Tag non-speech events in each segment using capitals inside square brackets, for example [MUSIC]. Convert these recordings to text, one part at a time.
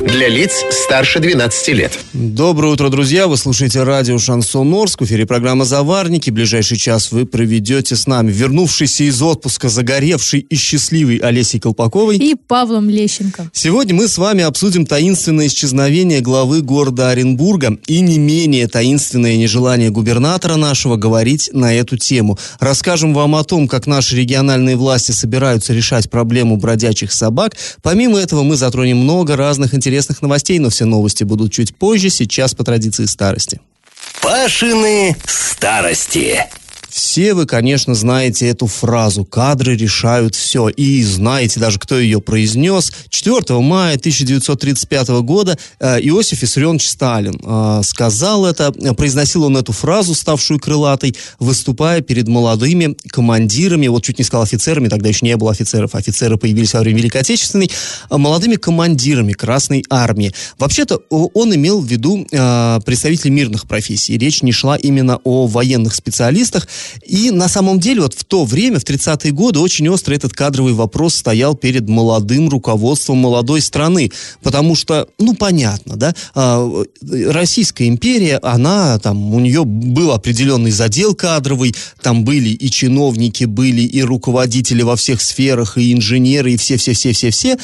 Для лиц старше 12 лет. Доброе утро, друзья. Вы слушаете радио «Шансон Орск». В эфире программа «Заварники». Ближайший час вы проведете с нами. Вернувшийся из отпуска, загоревший и счастливый Олесей Колпаковой. И Павлом Лещенко. Сегодня мы с вами обсудим таинственное исчезновение главы города Оренбурга и не менее таинственное нежелание губернатора нашего говорить на эту тему. Расскажем вам о том, как наши региональные власти собираются решать проблему бродячих собак. Помимо этого мы затронем много разных интересных интересных новостей, но все новости будут чуть позже, сейчас по традиции старости. Пашины старости. Все вы, конечно, знаете эту фразу «кадры решают все». И знаете даже, кто ее произнес. 4 мая 1935 года э, Иосиф Виссарионович Сталин э, сказал это, произносил он эту фразу, ставшую крылатой, выступая перед молодыми командирами, вот чуть не сказал офицерами, тогда еще не было офицеров, офицеры появились во время Великой Отечественной, а молодыми командирами Красной Армии. Вообще-то он имел в виду э, представителей мирных профессий. Речь не шла именно о военных специалистах, и на самом деле вот в то время, в 30-е годы, очень остро этот кадровый вопрос стоял перед молодым руководством молодой страны. Потому что, ну, понятно, да, а, Российская империя, она, там, у нее был определенный задел кадровый, там были и чиновники, были и руководители во всех сферах, и инженеры, и все-все-все-все-все.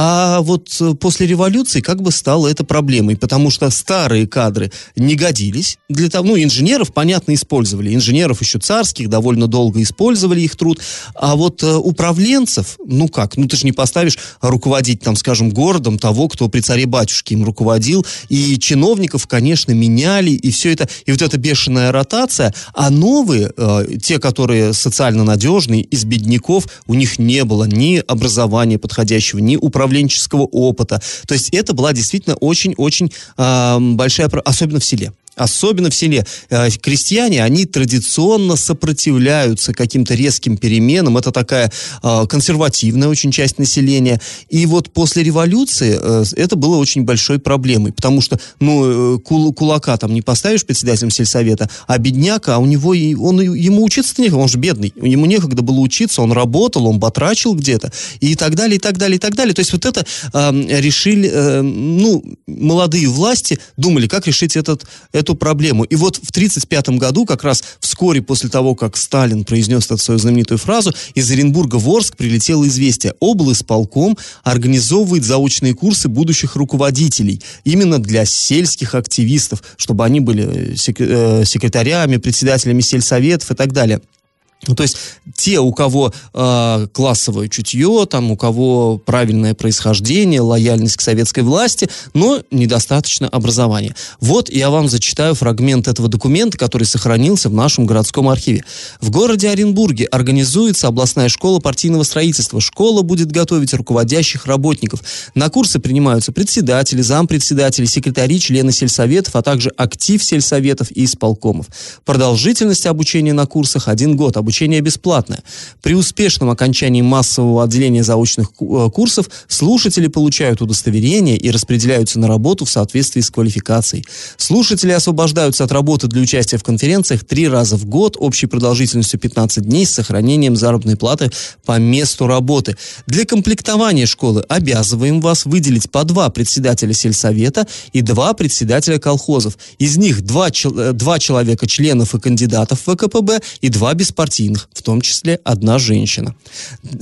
А вот после революции как бы стало это проблемой, потому что старые кадры не годились для того, ну, инженеров, понятно, использовали. Инженеров еще царских довольно долго использовали их труд. А вот э, управленцев, ну как, ну ты же не поставишь руководить, там, скажем, городом того, кто при царе-батюшке им руководил. И чиновников, конечно, меняли, и все это, и вот эта бешеная ротация, а новые, э, те, которые социально надежные, из бедняков, у них не было ни образования подходящего, ни управленческого опыта. То есть это была действительно очень-очень э, большая, особенно в селе особенно в селе. Э, крестьяне, они традиционно сопротивляются каким-то резким переменам. Это такая э, консервативная очень часть населения. И вот после революции э, это было очень большой проблемой, потому что, ну, кул кулака там не поставишь председателем сельсовета, а бедняка, а у него, он, ему учиться-то некогда, он же бедный, ему некогда было учиться, он работал, он батрачил где-то, и так далее, и так далее, и так далее. То есть вот это э, решили, ну, молодые власти думали, как решить этот, эту эту проблему. И вот в 1935 году, как раз вскоре после того, как Сталин произнес эту свою знаменитую фразу, из Оренбурга в Орск прилетело известие. Облсполком организовывает заочные курсы будущих руководителей именно для сельских активистов, чтобы они были э, секретарями, председателями сельсоветов и так далее. Ну, то есть те, у кого э, классовое чутье, там, у кого правильное происхождение, лояльность к советской власти, но недостаточно образования. Вот я вам зачитаю фрагмент этого документа, который сохранился в нашем городском архиве. В городе Оренбурге организуется областная школа партийного строительства. Школа будет готовить руководящих работников. На курсы принимаются председатели, зампредседатели, секретари, члены сельсоветов, а также актив сельсоветов и исполкомов. Продолжительность обучения на курсах один год обучение бесплатное. При успешном окончании массового отделения заочных э, курсов слушатели получают удостоверение и распределяются на работу в соответствии с квалификацией. Слушатели освобождаются от работы для участия в конференциях три раза в год общей продолжительностью 15 дней с сохранением заработной платы по месту работы. Для комплектования школы обязываем вас выделить по два председателя сельсовета и два председателя колхозов. Из них два, э, два человека членов и кандидатов в ВКПБ и два беспартийных партийных, в том числе одна женщина.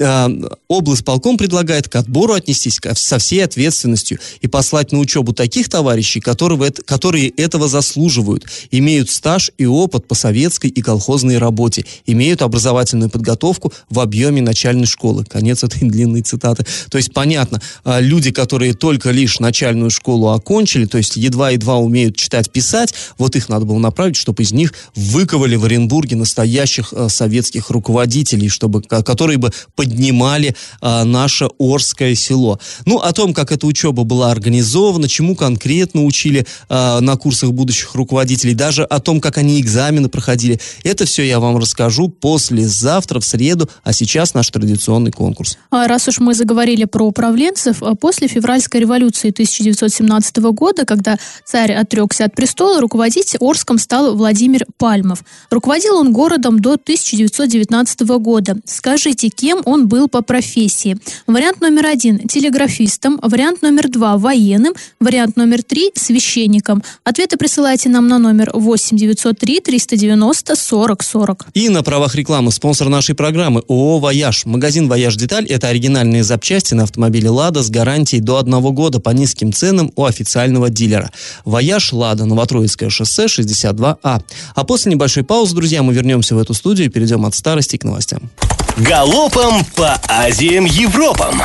А, облсполком предлагает к отбору отнестись со всей ответственностью и послать на учебу таких товарищей, которые, этого заслуживают, имеют стаж и опыт по советской и колхозной работе, имеют образовательную подготовку в объеме начальной школы. Конец этой длинной цитаты. То есть, понятно, а, люди, которые только лишь начальную школу окончили, то есть едва-едва умеют читать, писать, вот их надо было направить, чтобы из них выковали в Оренбурге настоящих советских советских руководителей, чтобы, которые бы поднимали а, наше Орское село. Ну, о том, как эта учеба была организована, чему конкретно учили а, на курсах будущих руководителей, даже о том, как они экзамены проходили, это все я вам расскажу послезавтра, в среду, а сейчас наш традиционный конкурс. А раз уж мы заговорили про управленцев, а после февральской революции 1917 года, когда царь отрекся от престола, руководить Орском стал Владимир Пальмов. Руководил он городом до 1919 года. Скажите, кем он был по профессии? Вариант номер один – телеграфистом, вариант номер два – военным, вариант номер три – священником. Ответы присылайте нам на номер 8 903 390 40 40. И на правах рекламы спонсор нашей программы ООО «Вояж». Магазин «Вояж Деталь» – это оригинальные запчасти на автомобиле «Лада» с гарантией до одного года по низким ценам у официального дилера. «Вояж Лада», Новотроицкое шоссе, 62А. А после небольшой паузы, друзья, мы вернемся в эту студию и перейдем от старости к новостям. Галопом по Азиям Европам!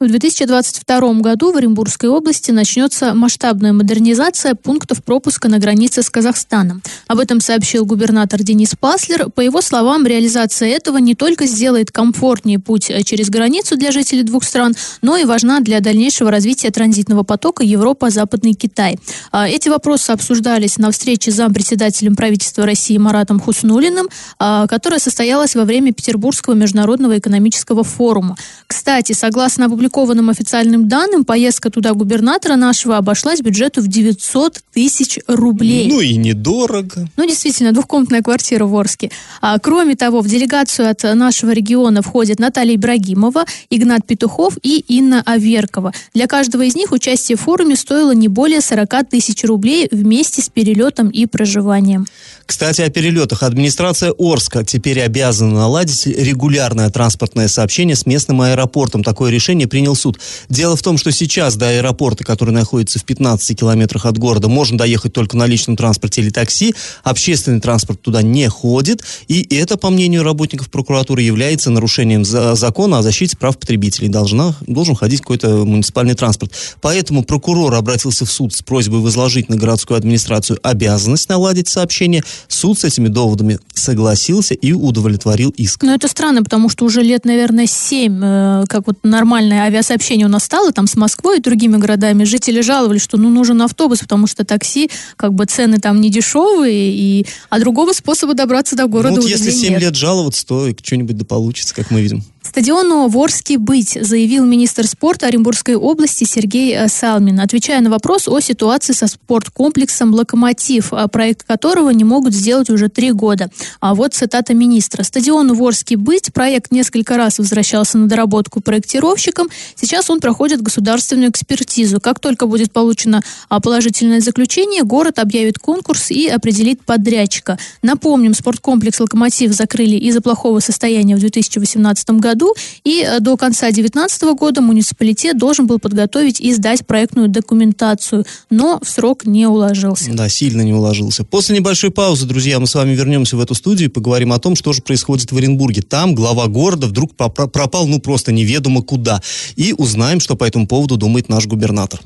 В 2022 году в Оренбургской области начнется масштабная модернизация пунктов пропуска на границе с Казахстаном. Об этом сообщил губернатор Денис Паслер. По его словам, реализация этого не только сделает комфортнее путь через границу для жителей двух стран, но и важна для дальнейшего развития транзитного потока Европа-Западный Китай. А, эти вопросы обсуждались на встрече с зампредседателем правительства России Маратом Хуснулиным, а, которая состоялась во время Петербургского международного экономического форума. Кстати, согласно опубликованным опубликованным официальным данным, поездка туда губернатора нашего обошлась бюджету в 900 тысяч рублей. Ну и недорого. Ну, действительно, двухкомнатная квартира в Орске. А, кроме того, в делегацию от нашего региона входят Наталья Ибрагимова, Игнат Петухов и Инна Аверкова. Для каждого из них участие в форуме стоило не более 40 тысяч рублей вместе с перелетом и проживанием. Кстати, о перелетах. Администрация Орска теперь обязана наладить регулярное транспортное сообщение с местным аэропортом. Такое решение принял суд. Дело в том, что сейчас до аэропорта, который находится в 15 километрах от города, можно доехать только на личном транспорте или такси. Общественный транспорт туда не ходит. И это, по мнению работников прокуратуры, является нарушением закона о защите прав потребителей. Должна, должен ходить какой-то муниципальный транспорт. Поэтому прокурор обратился в суд с просьбой возложить на городскую администрацию обязанность наладить сообщение Суд с этими доводами согласился и удовлетворил иск. Но это странно, потому что уже лет, наверное, семь, э, как вот нормальное авиасообщение у нас стало, там с Москвой и другими городами, жители жаловались, что ну нужен автобус, потому что такси, как бы цены там не дешевые, и, а другого способа добраться до города ну, вот уже если семь нет. лет жаловаться, то что-нибудь да получится, как мы видим. Стадиону Ворский быть, заявил министр спорта Оренбургской области Сергей э, Салмин, отвечая на вопрос о ситуации со спорткомплексом «Локомотив», э, проект которого не могут сделать уже три года. А вот цитата министра. Стадиону Ворский быть, проект несколько раз возвращался на доработку проектировщикам. Сейчас он проходит государственную экспертизу. Как только будет получено а, положительное заключение, город объявит конкурс и определит подрядчика. Напомним, спорткомплекс «Локомотив» закрыли из-за плохого состояния в 2018 году году, и э, до конца 2019 года муниципалитет должен был подготовить и сдать проектную документацию, но в срок не уложился. Да, сильно не уложился. После небольшой паузы, друзья, мы с вами вернемся в эту студию и поговорим о том, что же происходит в Оренбурге. Там глава города вдруг пропал, ну просто неведомо куда. И узнаем, что по этому поводу думает наш губернатор.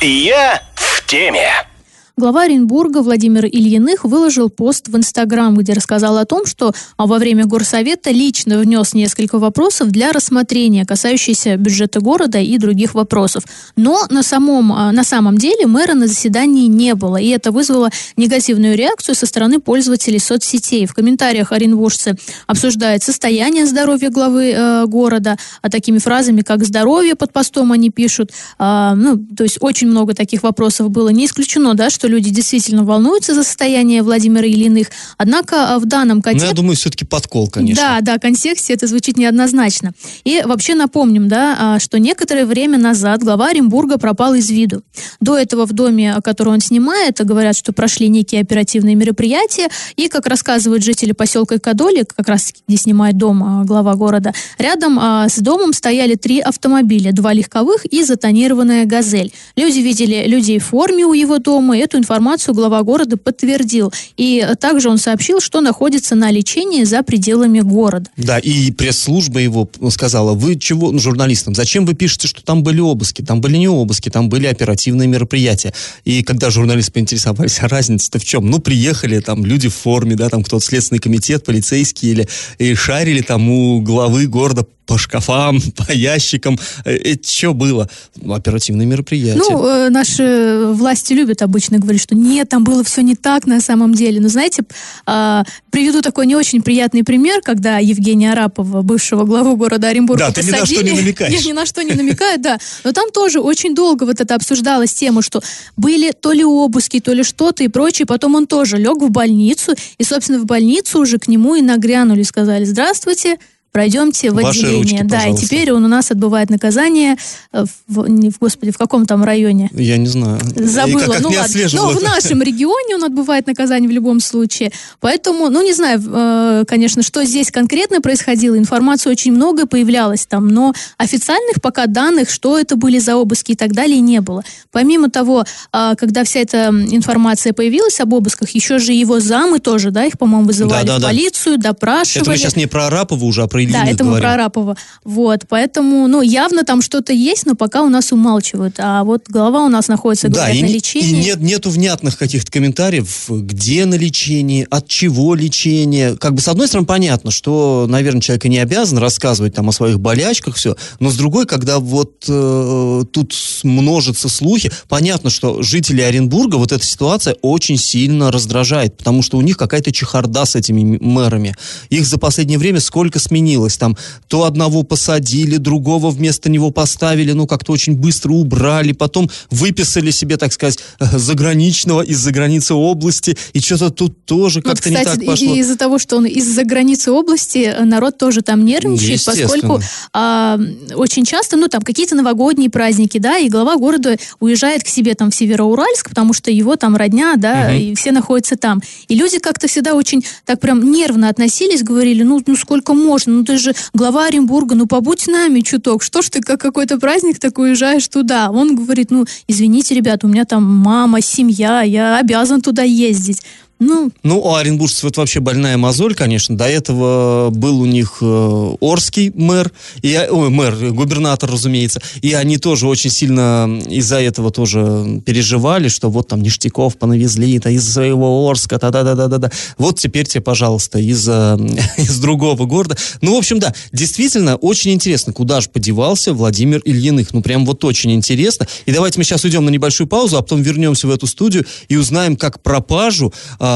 Я в теме. Глава Оренбурга Владимир Ильиных выложил пост в Инстаграм, где рассказал о том, что а, во время горсовета лично внес несколько вопросов для рассмотрения, касающиеся бюджета города и других вопросов. Но на самом, а, на самом деле мэра на заседании не было, и это вызвало негативную реакцию со стороны пользователей соцсетей. В комментариях оренбуржцы обсуждают состояние здоровья главы э, города, а такими фразами, как «здоровье» под постом они пишут. Э, ну, то есть очень много таких вопросов было. Не исключено, да, что люди действительно волнуются за состояние Владимира Ильиных. Однако а, в данном контексте... Ну, я думаю, все-таки подкол, конечно. Да, да, контексте это звучит неоднозначно. И вообще напомним, да, а, что некоторое время назад глава Оренбурга пропал из виду. До этого в доме, который он снимает, говорят, что прошли некие оперативные мероприятия, и, как рассказывают жители поселка Кадоли, как раз где снимает дом а, глава города, рядом с домом стояли три автомобиля, два легковых и затонированная «Газель». Люди видели людей в форме у его дома, и эту информацию глава города подтвердил. И также он сообщил, что находится на лечении за пределами города. Да, и пресс-служба его сказала, вы чего, ну, журналистам, зачем вы пишете, что там были обыски? Там были не обыски, там были оперативные мероприятия. И когда журналисты поинтересовались, а разница-то в чем? Ну, приехали там люди в форме, да, там кто-то следственный комитет, полицейские или и шарили там у главы города по шкафам, [LAUGHS] по ящикам. Э, это что было? Оперативные мероприятия. Ну, э, наши власти любят обычно говорить, что нет, там было все не так на самом деле. Но знаете, э, приведу такой не очень приятный пример, когда Евгения Арапова, бывшего главу города Оренбурга, Да, ты посадили. ни на что не намекаешь. Я ни на что не намекаю, да. Но там тоже очень долго вот это обсуждалась тема, что были то ли обыски, то ли что-то и прочее. Потом он тоже лег в больницу, и, собственно, в больницу уже к нему и нагрянули, сказали, здравствуйте, пройдемте в Ваши отделение. ручки, да, и пожалуйста. теперь он у нас отбывает наказание э, в, не в, господи, в каком там районе? Я не знаю. Забыла. И как- как ну ладно. Но в это. нашем регионе он отбывает наказание в любом случае. Поэтому, ну не знаю, э, конечно, что здесь конкретно происходило. Информации очень много появлялось там, но официальных пока данных, что это были за обыски и так далее, не было. Помимо того, э, когда вся эта информация появилась об обысках, еще же его замы тоже, да, их, по-моему, вызывали Да, да, в да. полицию, допрашивали. Это мы сейчас не про Арапова уже, а про Ильиных Да, это мы про Арапова. Вот, поэтому, ну, явно там что-то есть, но пока у нас умалчивают. А вот голова у нас находится, Да, говорят, и, на лечении. и нет, нету внятных каких-то комментариев, где на лечении, от чего лечение. Как бы с одной стороны понятно, что, наверное, человек и не обязан рассказывать там о своих болячках, все. Но с другой, когда вот э, тут множатся слухи, понятно, что жители Оренбурга вот эта ситуация очень сильно раздражает, потому что у них какая-то чехарда с этими мэрами. Их за последнее время сколько сменилось. Там то одного посадили, другого вместо него поставили, ну, как-то очень быстро убрали, потом выписали себе, так сказать, э, заграничного из-за границы области, и что-то тут тоже Ну, как-то кстати, не так пошло. и из-за того, что он из-за границы области, э, народ тоже там нервничает, Естественно. поскольку а, очень часто, ну, там какие-то новогодние праздники, да, и глава города уезжает к себе там в Североуральск, потому что его там родня, да, Мгм. и все находятся там. И люди как-то всегда очень так прям нервно относились, говорили, ну, ну сколько можно, ну ты же глава Оренбурга, ну побудь с нами чуток, что ж ты как какой-то праздник такой уезжаешь туда? Он говорит, ну, извините, ребята, у меня там мама, семья, я обязан туда ездить. Ну, Ну, у оренбуржцев это вообще больная мозоль, конечно. До этого был у них э, Орский мэр, и, ой, мэр, э, губернатор, разумеется. И они тоже очень сильно из-за этого тоже переживали, что вот там ништяков понавезли, это из своего Орска, да-да-да-да-да. Вот теперь тебе, пожалуйста, из, э, [LAUGHS] из другого города. Ну, в общем, да, действительно, очень интересно, куда же подевался Владимир Ильиных. Ну, прям вот очень интересно. И давайте мы сейчас уйдем на небольшую паузу, а потом вернемся в эту студию и узнаем, как пропажу, отре-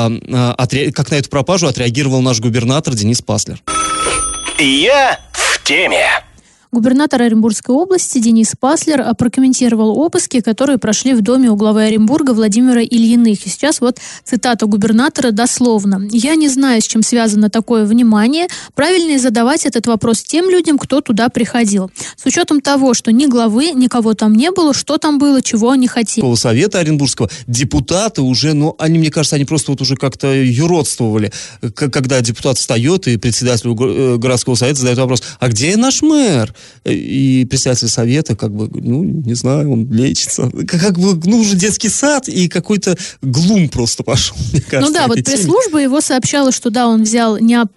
как на эту пропажу отреагировал наш губернатор Денис Паслер. Я в теме. Губернатор Оренбургской области Денис Паслер а, прокомментировал обыски, которые прошли в доме у главы Оренбурга Владимира Ильиных. И сейчас вот цитата губернатора дословно. «Я не знаю, с чем связано такое внимание. Правильнее задавать этот вопрос тем людям, кто туда приходил. С учетом того, что ни главы, никого там не было, что там было, чего они хотели. Совета Оренбургского депутаты уже, ну, они, мне кажется, они просто вот уже как-то юродствовали, когда депутат встает и председателю го- э, городского совета задает вопрос, а где наш мэр? И председатель совета, как бы, ну, не знаю, он лечится. Как как бы, ну, уже детский сад и какой-то глум просто пошел, мне кажется. Ну да, вот пресс-служба его сообщала, что да, он взял не об-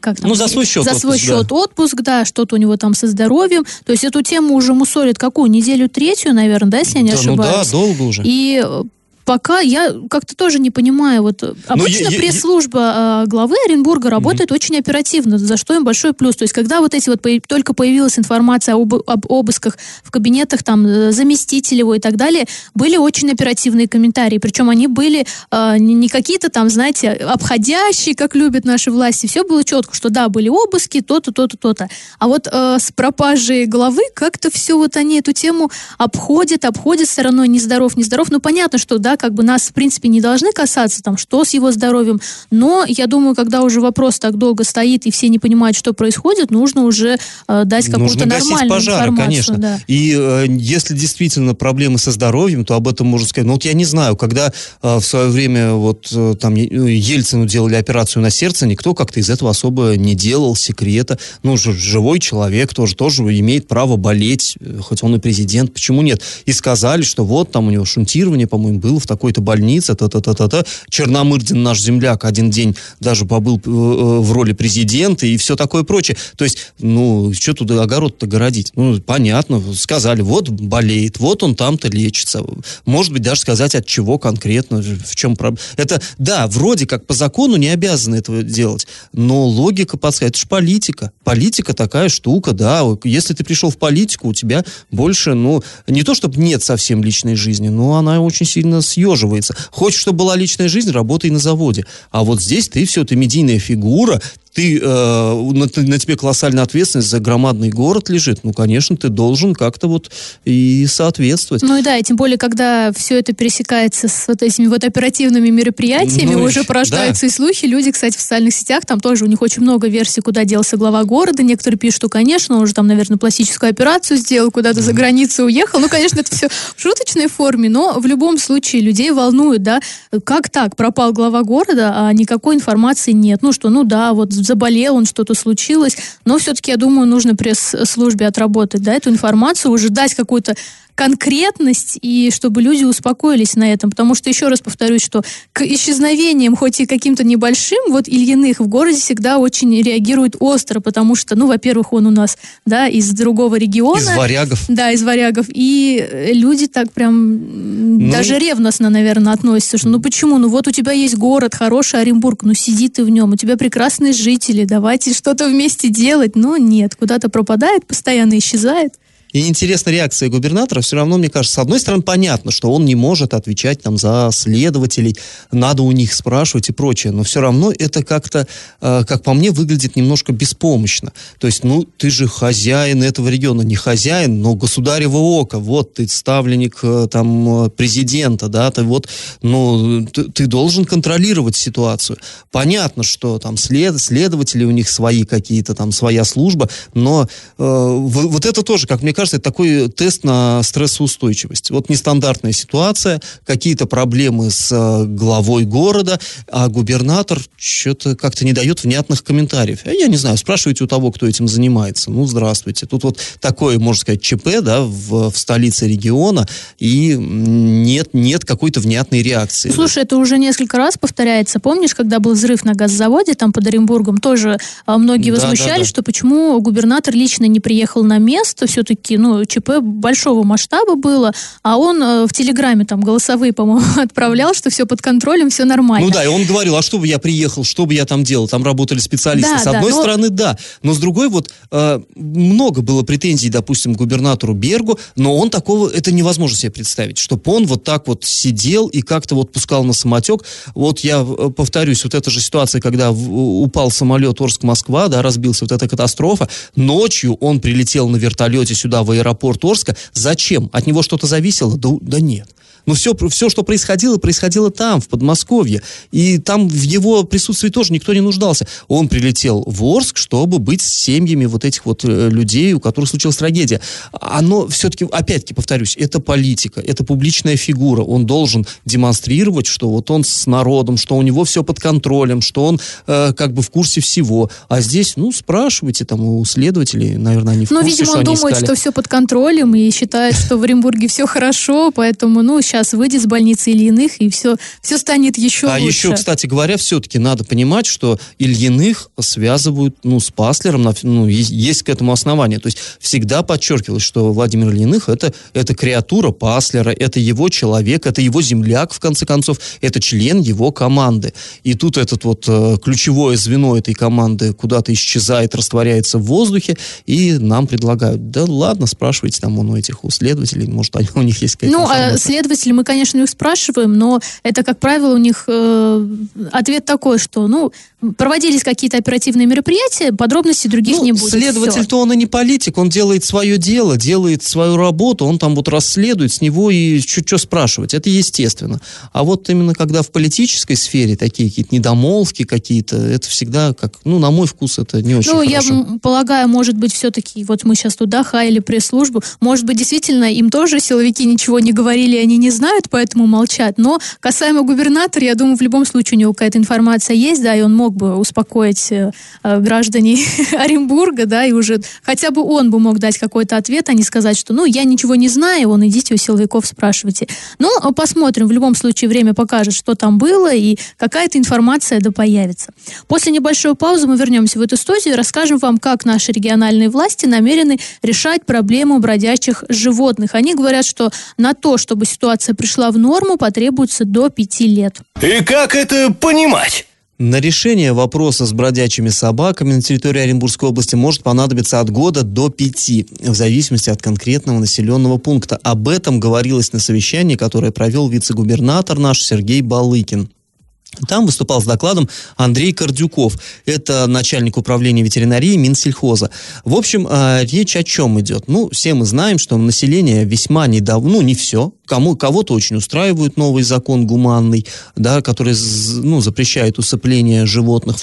как там, Ну, за свой счет за свой отпуск, да. счет отпуск, да, что-то у него там со здоровьем. То есть эту тему уже мусорит какую неделю третью, наверное, да, если я не Да, ну да, ошибаюсь. долго уже. И э, пока я как-то тоже не понимаю, вот э, обычно Ну, я- я- пресс-служба э, главы Оренбурга работает очень оперативно, за что им большой плюс. То есть когда вот эти вот появ- только появилась информация об, об обысках в кабинетах там э, заместителей его и так далее, были очень оперативные комментарии, причем они были э, не, не какие-то там, знаете, обходящие, как любят наши власти, все было четко, что да, были обыски, то-то, то-то, то-то. А вот э, с пропажей главы как-то все вот они эту тему обходят, обходят стороной нездоров, нездоров. Ну, понятно, что, да, как бы нас, в принципе, не должны касаться, там, что с его здоровьем, но я думаю, когда уже вопрос так долго стоит и все не понимают, что происходит, нужно уже э, дать какую-то нормальную пожары, информацию. конечно. Да. И э, если действительно проблемы со здоровьем, то об этом можно сказать. Ну вот я не знаю, когда э, в свое время вот э, там ну, Ельцину делали операцию на сердце, никто как-то из этого особо не делал секрета. Ну, живой человек тоже, тоже имеет право болеть, э, хоть он и президент, почему нет? И сказали, что вот там у него шунтирование, по-моему, было в такой-то больнице, та-та-та-та-та. Черномырдин, наш земляк, один день даже побыл э, в роли президента и все такое прочее. То есть, ну, что туда огород-то городить? Ну, понятно, сказали, вот болеет, вот он там-то лечится. Может быть, даже сказать, от чего конкретно, в чем проблема. Это, да, вроде как по закону не обязаны этого делать, но логика подсказывает, это же политика. Политика такая штука, да. Если ты пришел в политику, у тебя больше, ну, не то чтобы нет совсем личной жизни, но она очень сильно съеживается. Хочешь, чтобы была личная жизнь, работай на заводе. А вот здесь ты все, ты медийная фигура, ты, э, на, на тебе колоссальная ответственность за громадный город лежит, ну, конечно, ты должен как-то вот и соответствовать. Ну и да, и тем более, когда все это пересекается с вот этими вот оперативными мероприятиями, ну, уже порождаются да. и слухи. Люди, кстати, в социальных сетях, там тоже у них очень много версий, куда делся глава города. Некоторые пишут, что, конечно, он уже там, наверное, пластическую операцию сделал, куда-то mm-hmm. за границу уехал. Ну, конечно, это все в шуточной форме, но в любом случае людей волнует, да, как так, пропал глава города, а никакой информации нет. Ну что, ну да, вот заболел он, что-то случилось, но все-таки, я думаю, нужно пресс-службе отработать, да, эту информацию, уже дать какую-то конкретность и чтобы люди успокоились на этом. Потому что, еще раз повторюсь, что к исчезновениям, хоть и каким-то небольшим, вот Ильиных в городе всегда очень реагируют остро, потому что, ну, во-первых, он у нас, да, из другого региона. Из варягов. Да, из варягов. И люди так прям ну... даже ревностно, наверное, относятся, что ну почему? Ну вот у тебя есть город, хороший Оренбург, ну сиди ты в нем, у тебя прекрасные жители, давайте что-то вместе делать. Но нет, куда-то пропадает, постоянно исчезает. И интересна реакция губернатора. Все равно, мне кажется, с одной стороны, понятно, что он не может отвечать там за следователей, надо у них спрашивать и прочее. Но все равно это как-то, э, как по мне, выглядит немножко беспомощно. То есть, ну, ты же хозяин этого региона. Не хозяин, но государево око. Вот ты ставленник э, там президента, да, ты вот, ну, ты, ты должен контролировать ситуацию. Понятно, что там след, следователи у них свои какие-то, там своя служба, но э, вот это тоже, как мне кажется, кажется, это такой тест на стрессоустойчивость. Вот нестандартная ситуация, какие-то проблемы с э, главой города, а губернатор что-то как-то не дает внятных комментариев. А я не знаю, спрашивайте у того, кто этим занимается. Ну, здравствуйте. Тут вот такое, можно сказать, ЧП, да, в, в столице региона, и нет, нет какой-то внятной реакции. Слушай, это уже несколько раз повторяется. Помнишь, когда был взрыв на газзаводе, там под Оренбургом, тоже а, многие возмущались, да, да, да. что почему губернатор лично не приехал на место, все-таки все ну, ЧП большого масштаба было, а он э, в Телеграме там голосовые, по-моему, [LAUGHS] отправлял, что все под контролем, все нормально. Ну да, и он говорил, а что бы я приехал, что бы я там делал, там работали специалисты. Да, с одной да, но... стороны, да, но с другой вот э, много было претензий, допустим, к губернатору Бергу, но он такого, это невозможно себе представить, чтобы он вот так вот сидел и как-то вот пускал на самотек. Вот я э, повторюсь, вот эта же ситуация, когда упал самолет Орск-Москва, да, разбился, вот эта катастрофа, ночью он прилетел на вертолете сюда в аэропорт Орска. Зачем? От него что-то зависело? Да, да нет. Но все, все, что происходило, происходило там, в Подмосковье. И там в его присутствии тоже никто не нуждался. Он прилетел в Орск, чтобы быть с семьями вот этих вот э, людей, у которых случилась трагедия. Оно все-таки, опять-таки повторюсь, это политика, это публичная фигура. Он должен демонстрировать, что вот он с народом, что у него все под контролем, что он э, как бы в курсе всего. А здесь, ну, спрашивайте там у следователей, наверное, они в ну, курсе, видимо, что он думает, искали. что все под контролем и считает, что в Оренбурге все хорошо, поэтому, ну, сейчас выйдет с больницы Ильиных, и все, все станет еще а лучше. А еще, кстати говоря, все-таки надо понимать, что Ильиных связывают, ну, с Паслером, ну, есть, к этому основание. То есть всегда подчеркивалось, что Владимир Ильиных это, это креатура Паслера, это его человек, это его земляк, в конце концов, это член его команды. И тут этот вот э, ключевое звено этой команды куда-то исчезает, растворяется в воздухе, и нам предлагают, да ладно, спрашивайте там у этих у следователей, может, они, у них есть какая-то Ну, а следователи, мы, конечно, конечно, их спрашиваем, но это, как правило, у них э, ответ такой, что, ну, проводились какие-то оперативные мероприятия, подробностей других ну, не будет. Следователь-то он и не политик, он делает свое дело, делает свою работу, он там вот расследует с него и что спрашивать, это естественно. А вот именно когда в политической сфере такие какие-то недомолвки какие-то, это всегда, как, ну, на мой вкус, это не очень Ну, хорошо. я полагаю, может быть, все-таки, вот мы сейчас туда хаяли пресс-службу, может быть, действительно, им тоже силовики ничего не говорили, они не знают, поэтому молчат. Но касаемо губернатора, я думаю, в любом случае у него какая-то информация есть, да, и он мог бы успокоить э, э граждане [LAUGHS] Оренбурга, да, и уже хотя бы он бы мог дать какой-то ответ, а не сказать, что, ну, я ничего не знаю, вон, идите у силовиков спрашивайте. Ну, посмотрим, в любом случае время покажет, что там было, и какая-то информация да появится. После небольшой паузы мы вернемся в эту студию и расскажем вам, как наши региональные власти намерены решать проблему бродячих животных. Они говорят, что на то, чтобы ситуация пришла в норму, потребуется до пяти лет. И как это понимать? На решение вопроса с бродячими собаками на территории Оренбургской области может понадобиться от года до пяти, в зависимости от конкретного населенного пункта. Об этом говорилось на совещании, которое провел вице-губернатор наш Сергей Балыкин. Там выступал с докладом Андрей Кордюков. Это начальник управления ветеринарии Минсельхоза. В общем, э, речь о чем идет? Ну, все мы знаем, что население весьма недавно, ну, не все, кому, кого-то очень устраивает новый закон гуманный, да, который ну, запрещает усыпление животных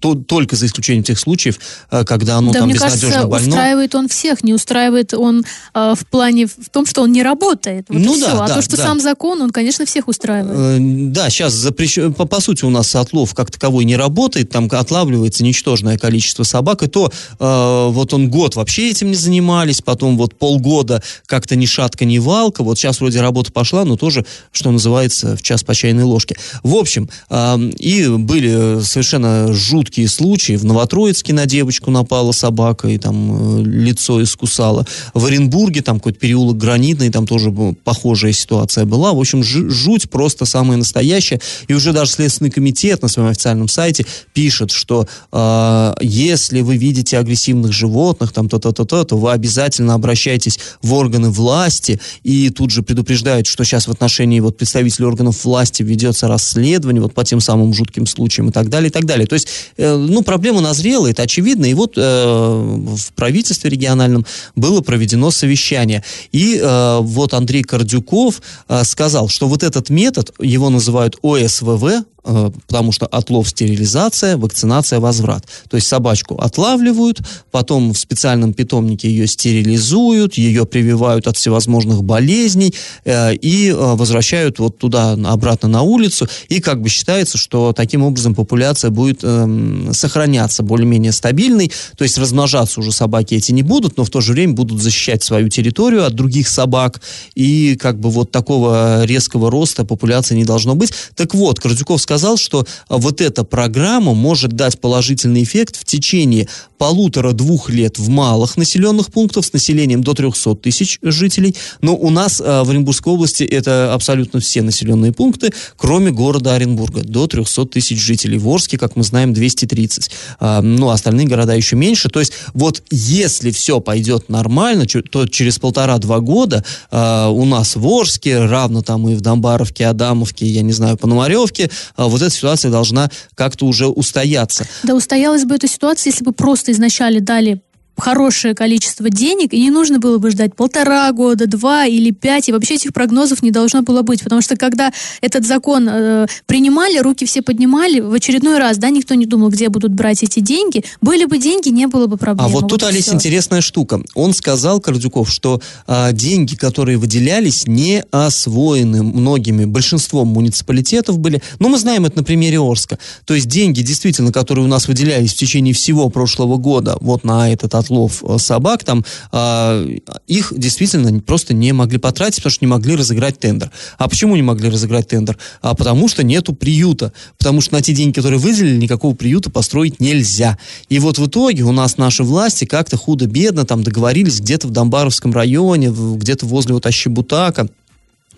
то, только за исключением тех случаев, э, когда оно да, там мне безнадежно кажется, больно. устраивает он всех, не устраивает он э, в плане в том, что он не работает. Вот ну да, все. А да, то, что да. сам закон, он, конечно, всех устраивает. Э, да, сейчас запрещен, по, по сути у нас отлов как таковой не работает, там отлавливается ничтожное количество собак, и то э, вот он год вообще этим не занимались, потом вот полгода как-то ни шатка, ни валка, вот сейчас вроде работа пошла, но тоже, что называется, в час по чайной ложке. В общем, э, и были совершенно жуткие случаи. В Новотроицке на девочку напала собака и там э, лицо искусала. В Оренбурге там какой-то переулок Гранитный, там тоже похожая ситуация была. В общем, жуть просто самая настоящая. И уже даже Следственный комитет на своем официальном сайте пишет, что э, если вы видите агрессивных животных, там то-то-то-то, то вы обязательно обращайтесь в органы власти и тут же предупреждают, что сейчас в отношении вот представителей органов власти ведется расследование вот по тем самым жутким случаям и так далее, и так далее. То есть, э, ну, проблема назрела, это очевидно, и вот э, в правительстве региональном было проведено совещание. И э, вот Андрей Кордюков э, сказал, что вот этот метод, его называют ОСВВ, потому что отлов стерилизация, вакцинация возврат. То есть собачку отлавливают, потом в специальном питомнике ее стерилизуют, ее прививают от всевозможных болезней э, и э, возвращают вот туда обратно на улицу. И как бы считается, что таким образом популяция будет э, сохраняться более-менее стабильной, то есть размножаться уже собаки эти не будут, но в то же время будут защищать свою территорию от других собак, и как бы вот такого резкого роста популяции не должно быть. Так вот, Кордюков сказал, сказал, что а, вот эта программа может дать положительный эффект в течение полутора-двух лет в малых населенных пунктах с населением до 300 тысяч жителей. Но у нас э, в Оренбургской области это абсолютно все населенные пункты, кроме города Оренбурга, до 300 тысяч жителей. В Орске, как мы знаем, 230. Э, ну, остальные города еще меньше. То есть вот если все пойдет нормально, то через полтора-два года э, у нас в Орске, равно там и в Домбаровке, Адамовке, я не знаю, Пономаревке, э, вот эта ситуация должна как-то уже устояться. Да, устоялась бы эта ситуация, если бы просто изначально дали хорошее количество денег, и не нужно было бы ждать полтора года, два или пять, и вообще этих прогнозов не должно было быть, потому что когда этот закон э, принимали, руки все поднимали, в очередной раз, да, никто не думал, где будут брать эти деньги, были бы деньги, не было бы проблем. А вот тут, вот Олесь, интересная штука. Он сказал, Кардюков, что э, деньги, которые выделялись, не освоены многими, большинством муниципалитетов были, ну, мы знаем это на примере Орска, то есть деньги, действительно, которые у нас выделялись в течение всего прошлого года, вот на этот отлов э, собак, там э, их действительно просто не могли потратить, потому что не могли разыграть тендер. А почему не могли разыграть тендер? А потому что нету приюта. Потому что на те деньги, которые выделили, никакого приюта построить нельзя. И вот в итоге у нас наши власти как-то худо-бедно там договорились где-то в Домбаровском районе, где-то возле вот Ощебутака,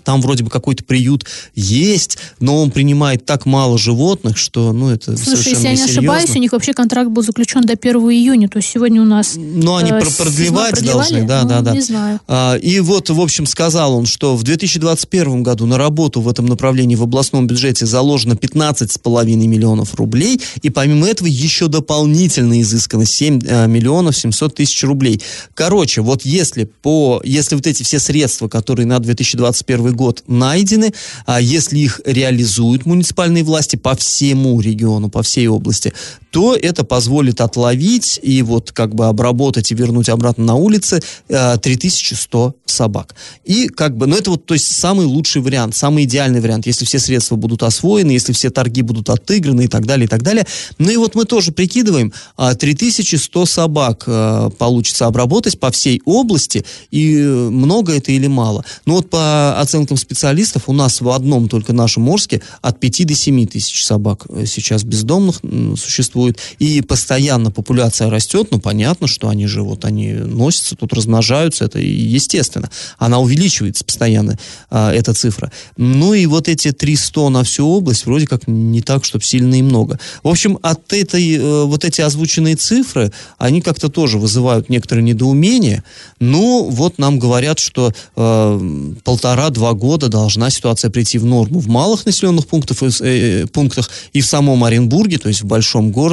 там вроде бы какой-то приют есть, но он принимает так мало животных, что, ну, это Слушай, если я не ошибаюсь, у них вообще контракт был заключен до 1 июня, то есть сегодня у нас... Ну, они э, продлевать должны, да, ну, да, да. Не знаю. А, и вот, в общем, сказал он, что в 2021 году на работу в этом направлении в областном бюджете заложено 15,5 миллионов рублей, и помимо этого еще дополнительно изыскано 7 а, миллионов 700 тысяч рублей. Короче, вот если по, если вот эти все средства, которые на 2021 год найдены, а если их реализуют муниципальные власти по всему региону, по всей области, то это позволит отловить и вот как бы обработать и вернуть обратно на улице э, 3100 собак. И как бы, ну это вот, то есть самый лучший вариант, самый идеальный вариант, если все средства будут освоены, если все торги будут отыграны и так далее, и так далее. Ну и вот мы тоже прикидываем, 3100 а, собак э, получится обработать по всей области, и много это или мало. Ну вот по оценкам специалистов у нас в одном только нашем Орске от 5 до 7 тысяч собак э, сейчас бездомных существует, и постоянно популяция растет, ну понятно, что они живут, они носятся, тут размножаются, это естественно. Она увеличивается постоянно, а, эта цифра. Ну и вот эти 300 на всю область вроде как не так, чтобы сильно и много. В общем, от этой, э, вот эти озвученные цифры, они как-то тоже вызывают некоторое недоумение. Ну, вот нам говорят, что э, полтора-два года должна ситуация прийти в норму. В малых населенных пунктах, э, э, пунктах и в самом Оренбурге, то есть в большом городе,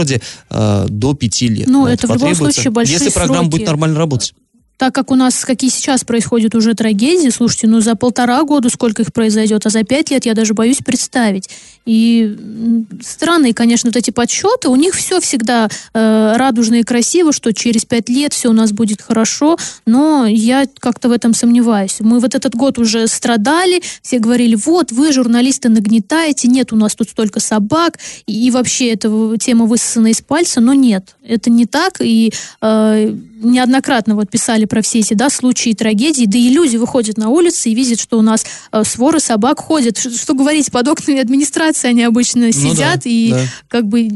э, до пяти лет. Ну, это, это в любом случае большие Если программа сроки. будет нормально работать так как у нас, какие сейчас происходят уже трагедии, слушайте, ну за полтора года сколько их произойдет, а за пять лет я даже боюсь представить. И странные, конечно, вот эти подсчеты, у них все всегда э, радужно и красиво, что через пять лет все у нас будет хорошо, но я как-то в этом сомневаюсь. Мы вот этот год уже страдали, все говорили, вот, вы, журналисты, нагнетаете, нет у нас тут столько собак, и, и вообще эта тема высосана из пальца, но нет, это не так, и э, неоднократно вот писали про все эти, да, случаи трагедий, да и люди выходят на улицы и видят, что у нас э, своры собак ходят. Что, что говорить, под окнами администрации они обычно сидят ну, да, и да. как бы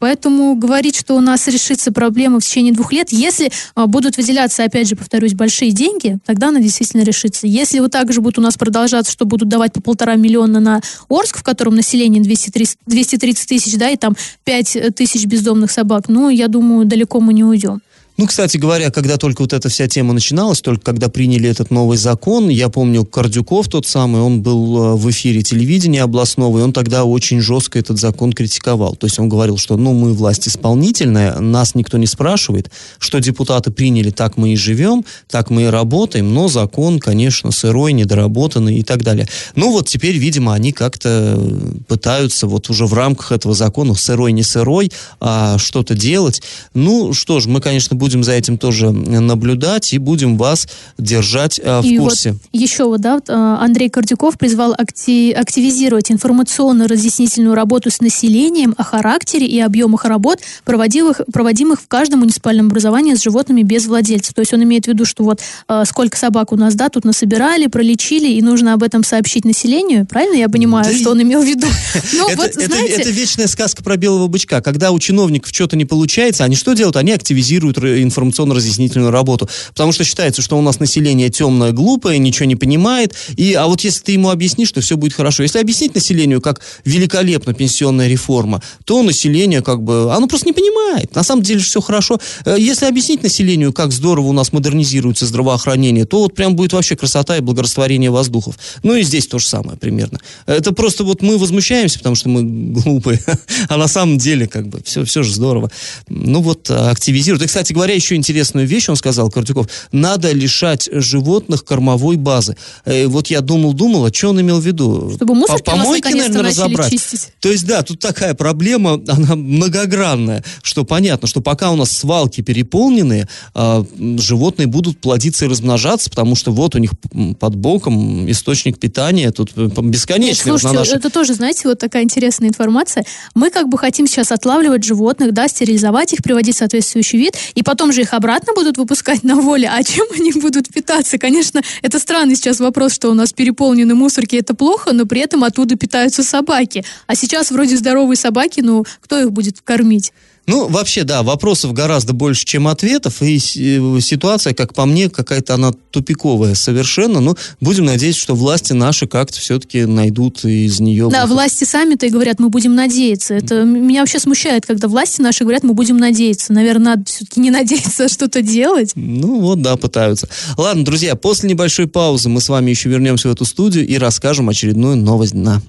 Поэтому говорить, что у нас решится проблема в течение двух лет, если а, будут выделяться, опять же, повторюсь, большие деньги, тогда она действительно решится. Если вот так же будет у нас продолжаться, что будут давать по полтора миллиона на Орск, в котором население 230, 230 тысяч, да, и там 5 тысяч бездомных собак, ну, я думаю, далеко мы не уйдем. Ну, кстати говоря, когда только вот эта вся тема начиналась, только когда приняли этот новый закон, я помню, Кордюков тот самый, он был э, в эфире телевидения областного, и он тогда очень жестко этот закон критиковал. То есть он говорил, что, ну, мы власть исполнительная, нас никто не спрашивает, что депутаты приняли, так мы и живем, так мы и работаем, но закон, конечно, сырой, недоработанный и так далее. Ну, вот теперь, видимо, они как-то пытаются вот уже в рамках этого закона, сырой, не сырой, а что-то делать. Ну, что ж, мы, конечно, будем будем за этим тоже наблюдать и будем вас держать э, в и курсе. Вот еще вот, да, э, Андрей Кордюков призвал акти- активизировать информационно-разъяснительную работу с населением о характере и объемах работ, проводимых, проводимых в каждом муниципальном образовании с животными без владельца. То есть он имеет в виду, что вот э, сколько собак у нас, да, тут насобирали, пролечили, и нужно об этом сообщить населению. Правильно я понимаю, да что он имел в виду? [LAUGHS] Ну, это, вечная сказка про белого бычка. Когда у чиновников что-то не получается, они что делают? Они активизируют информационно-разъяснительную работу. Потому что считается, что у нас население темное, глупое, ничего не понимает. И, а вот если ты ему объяснишь, что все будет хорошо. Если объяснить населению, как великолепна пенсионная реформа, то население как бы, оно просто не понимает. На самом деле все хорошо. Э, если объяснить населению, как здорово у нас модернизируется здравоохранение, то вот прям будет вообще красота и благорастворение воздухов. Ну и здесь то же самое примерно. Это просто вот мы возмущаемся, потому что мы глупые, [LAUGHS] а на самом деле как бы все, все же здорово. Ну вот активизируют. И, кстати говоря, еще интересную вещь, он сказал, Картюков, надо лишать животных кормовой базы. Э, вот я думал-думал, а что он имел в виду? Чтобы мусорки По помойки, наверное, разобрать. Чистить. То есть, да, тут такая проблема, она многогранная, что понятно, что пока у нас свалки переполнены, э, животные будут плодиться и размножаться, потому что вот у них под боком источник питания тут э, бесконечный. Слушайте, нашей... это тоже, знаете, вот такая интересная информация. Мы как бы хотим сейчас отлавливать животных, да, стерилизовать их, приводить в соответствующий вид, и потом же их обратно будут выпускать на воле, а чем [LAUGHS] они будут питаться? Конечно, это странный сейчас вопрос, что у нас переполнены мусорки, это плохо, но при этом оттуда питаются собаки. А сейчас вроде здоровые собаки, ну кто их будет кормить? Ну, вообще, да, вопросов гораздо больше, чем ответов, и э, ситуация, как по мне, какая-то она тупиковая совершенно, но будем надеяться, что власти наши как-то все-таки найдут из нее... Да, выход. власти сами-то и говорят, мы будем надеяться. Это меня вообще смущает, когда власти наши говорят, мы будем надеяться. Наверное, надо все-таки не [LAUGHS] надеяться, а что-то делать. Ну, вот, да, пытаются. Ладно, друзья, после небольшой паузы мы с вами еще вернемся в эту студию и расскажем очередную новость дна.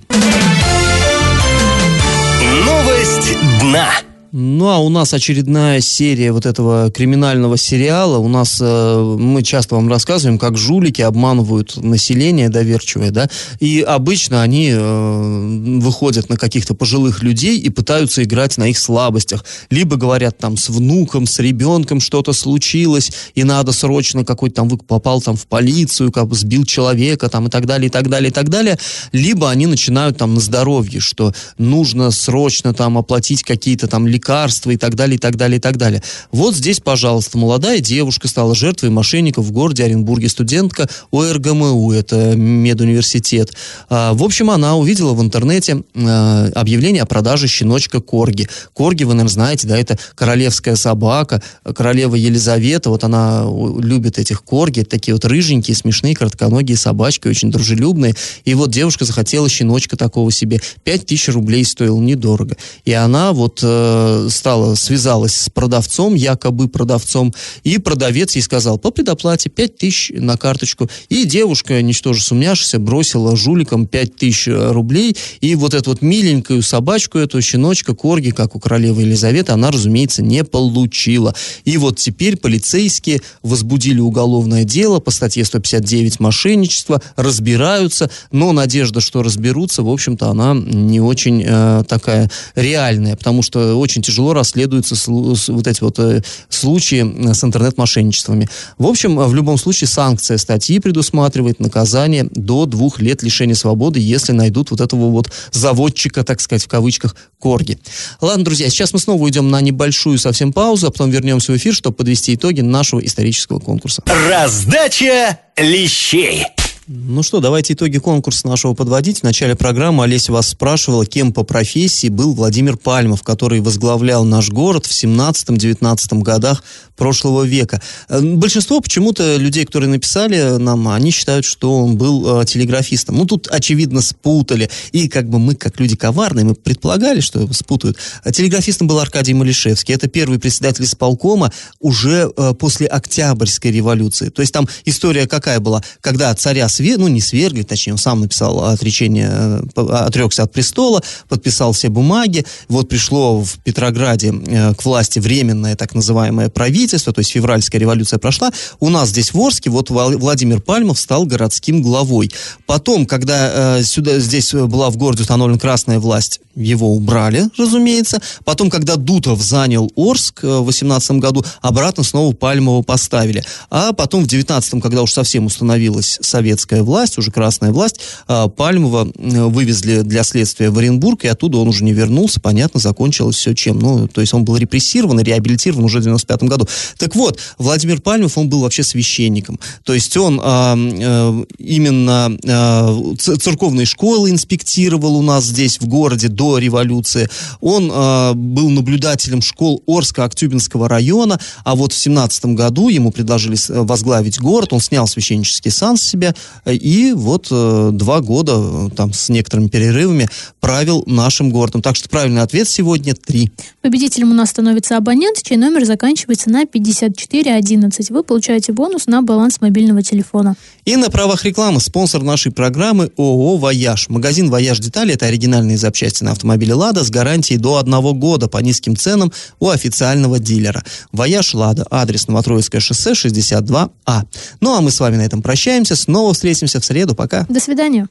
Новость дна. Ну, а у нас очередная серия вот этого криминального сериала. У нас, э, мы часто вам рассказываем, как жулики обманывают население доверчивое, да, и обычно они э, выходят на каких-то пожилых людей и пытаются играть на их слабостях. Либо говорят там с внуком, с ребенком что-то случилось, и надо срочно какой-то там, попал там в полицию, как бы сбил человека там и так далее, и так далее, и так далее. Либо они начинают там на здоровье, что нужно срочно там оплатить какие-то там лекарства и так далее, и так далее, и так далее. Вот здесь, пожалуйста, молодая девушка стала жертвой мошенников в городе Оренбурге, студентка ОРГМУ, это медуниверситет. А, в общем, она увидела в интернете а, объявление о продаже щеночка Корги. Корги, вы, наверное, знаете, да, это королевская собака, королева Елизавета, вот она любит этих Корги, такие вот рыженькие, смешные, коротконогие собачки, очень дружелюбные. И вот девушка захотела щеночка такого себе. Пять тысяч рублей стоил, недорого. И она вот э, стала, связалась с продавцом, якобы продавцом, и продавец ей сказал, по предоплате 5 тысяч на карточку. И девушка, ничтоже сумняшися, бросила жуликам 5 тысяч э, рублей, и вот эту вот миленькую собачку, эту щеночка, корги, как у королевы Елизаветы, она, разумеется, не получила. И вот теперь полицейские возбудили уголовное дело по статье 159 мошенничество, разбираются, но надежда, что разберутся, в общем-то, она не очень э, такая реальная, потому что очень тяжело расследуются вот эти вот э, случаи э, с интернет-мошенничествами. В общем, в любом случае санкция статьи предусматривает наказание до двух лет лишения свободы, если найдут вот этого вот заводчика, так сказать, в кавычках, Корги. Ладно, друзья, сейчас мы снова уйдем на небольшую совсем паузу, а потом вернемся в эфир, чтобы подвести итоги нашего исторического конкурса. Раздача лещей. Ну что, давайте итоги конкурса нашего подводить. В начале программы Олеся вас спрашивала, кем по профессии был Владимир Пальмов, который возглавлял наш город в 17-19 годах прошлого века. Э, большинство почему-то людей, которые написали нам, они считают, что он был э, телеграфистом. Ну, тут, очевидно, спутали. И как бы мы, как люди коварные, мы предполагали, что спутают. Телеграфистом был Аркадий Малишевский. Это первый председатель исполкома уже э, после Октябрьской революции. То есть там история какая была? Когда царя свер... ну не свергли, точнее, он сам написал отречение, э, отрекся от престола, подписал все бумаги, вот пришло в Петрограде э, к власти временное так называемое правительство, то есть февральская революция прошла, у нас здесь в Орске вот Владимир Пальмов стал городским главой. Потом, когда э, сюда, здесь была в городе установлена красная власть, его убрали, разумеется. Потом, когда Дутов занял Орск в 18 году, обратно снова Пальмова поставили. А потом в 19 когда уж совсем установилась советская советская власть, уже красная власть, а, Пальмова вывезли для следствия в Оренбург, и оттуда он уже не вернулся, понятно, закончилось все чем. Ну, то есть он был репрессирован и реабилитирован уже в 95 году. Так вот, Владимир Пальмов, он был вообще священником. То есть он а, а, именно а, церковные школы инспектировал у нас здесь, в городе, до революции. Он а, был наблюдателем школ Орска-Актюбинского района, а вот в 17 году ему предложили возглавить город, он снял священнический сан с себя, и вот э, два года, э, там, с некоторыми перерывами, правил нашим городом. Так что правильный ответ сегодня три. Победителем у нас становится абонент, чей номер заканчивается на 5411. Вы получаете бонус на баланс мобильного телефона. И на правах рекламы спонсор нашей программы ООО «Вояж». Магазин «Вояж Детали» — это оригинальные запчасти на автомобиле «Лада» с гарантией до одного года по низким ценам у официального дилера. «Вояж Лада», адрес Новотроицкое шоссе, 62А. Ну а мы с вами на этом прощаемся. Снова встретимся в среду. Пока. До свидания.